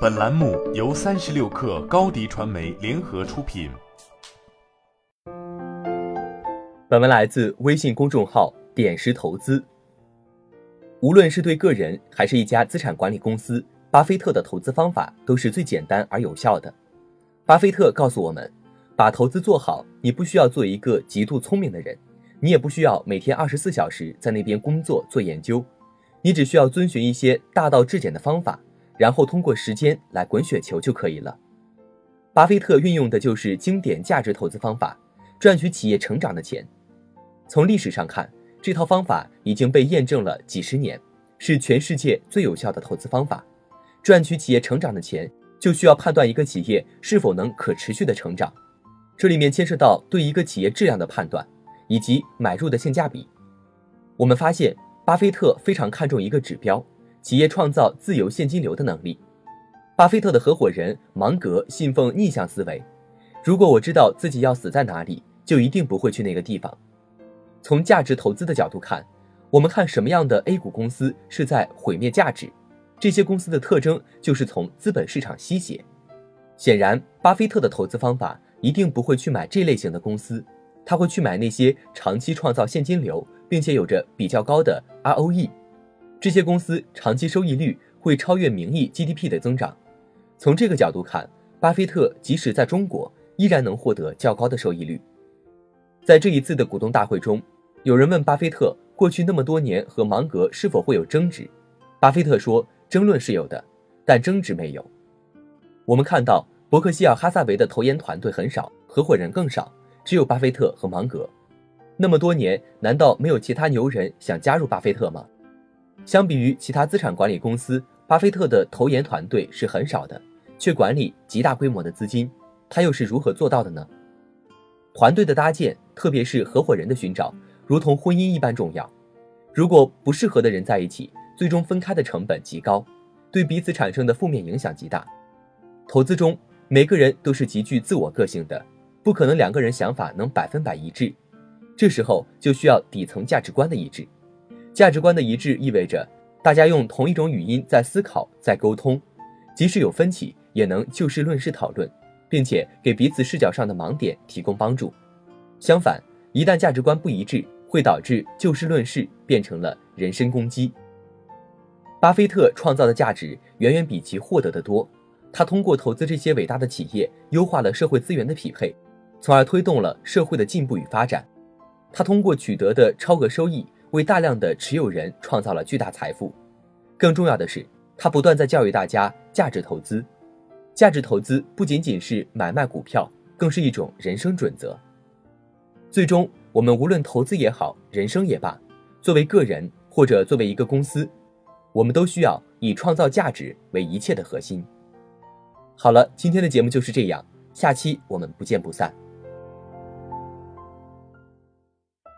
本栏目由三十六氪高低传媒联合出品。本文来自微信公众号“点石投资”。无论是对个人还是一家资产管理公司，巴菲特的投资方法都是最简单而有效的。巴菲特告诉我们，把投资做好，你不需要做一个极度聪明的人，你也不需要每天二十四小时在那边工作做研究，你只需要遵循一些大道至简的方法。然后通过时间来滚雪球就可以了。巴菲特运用的就是经典价值投资方法，赚取企业成长的钱。从历史上看，这套方法已经被验证了几十年，是全世界最有效的投资方法。赚取企业成长的钱，就需要判断一个企业是否能可持续的成长。这里面牵涉到对一个企业质量的判断，以及买入的性价比。我们发现，巴菲特非常看重一个指标。企业创造自由现金流的能力。巴菲特的合伙人芒格信奉逆向思维。如果我知道自己要死在哪里，就一定不会去那个地方。从价值投资的角度看，我们看什么样的 A 股公司是在毁灭价值，这些公司的特征就是从资本市场吸血。显然，巴菲特的投资方法一定不会去买这类型的公司，他会去买那些长期创造现金流，并且有着比较高的 ROE。这些公司长期收益率会超越名义 GDP 的增长。从这个角度看，巴菲特即使在中国依然能获得较高的收益率。在这一次的股东大会中，有人问巴菲特过去那么多年和芒格是否会有争执，巴菲特说：“争论是有的，但争执没有。”我们看到伯克希尔哈萨维的投研团队很少，合伙人更少，只有巴菲特和芒格。那么多年，难道没有其他牛人想加入巴菲特吗？相比于其他资产管理公司，巴菲特的投研团队是很少的，却管理极大规模的资金。他又是如何做到的呢？团队的搭建，特别是合伙人的寻找，如同婚姻一般重要。如果不适合的人在一起，最终分开的成本极高，对彼此产生的负面影响极大。投资中，每个人都是极具自我个性的，不可能两个人想法能百分百一致。这时候就需要底层价值观的一致。价值观的一致意味着大家用同一种语音在思考、在沟通，即使有分歧，也能就事论事讨论，并且给彼此视角上的盲点提供帮助。相反，一旦价值观不一致，会导致就事论事变成了人身攻击。巴菲特创造的价值远远比其获得的多，他通过投资这些伟大的企业，优化了社会资源的匹配，从而推动了社会的进步与发展。他通过取得的超额收益。为大量的持有人创造了巨大财富。更重要的是，他不断在教育大家价值投资。价值投资不仅仅是买卖股票，更是一种人生准则。最终，我们无论投资也好，人生也罢，作为个人或者作为一个公司，我们都需要以创造价值为一切的核心。好了，今天的节目就是这样，下期我们不见不散。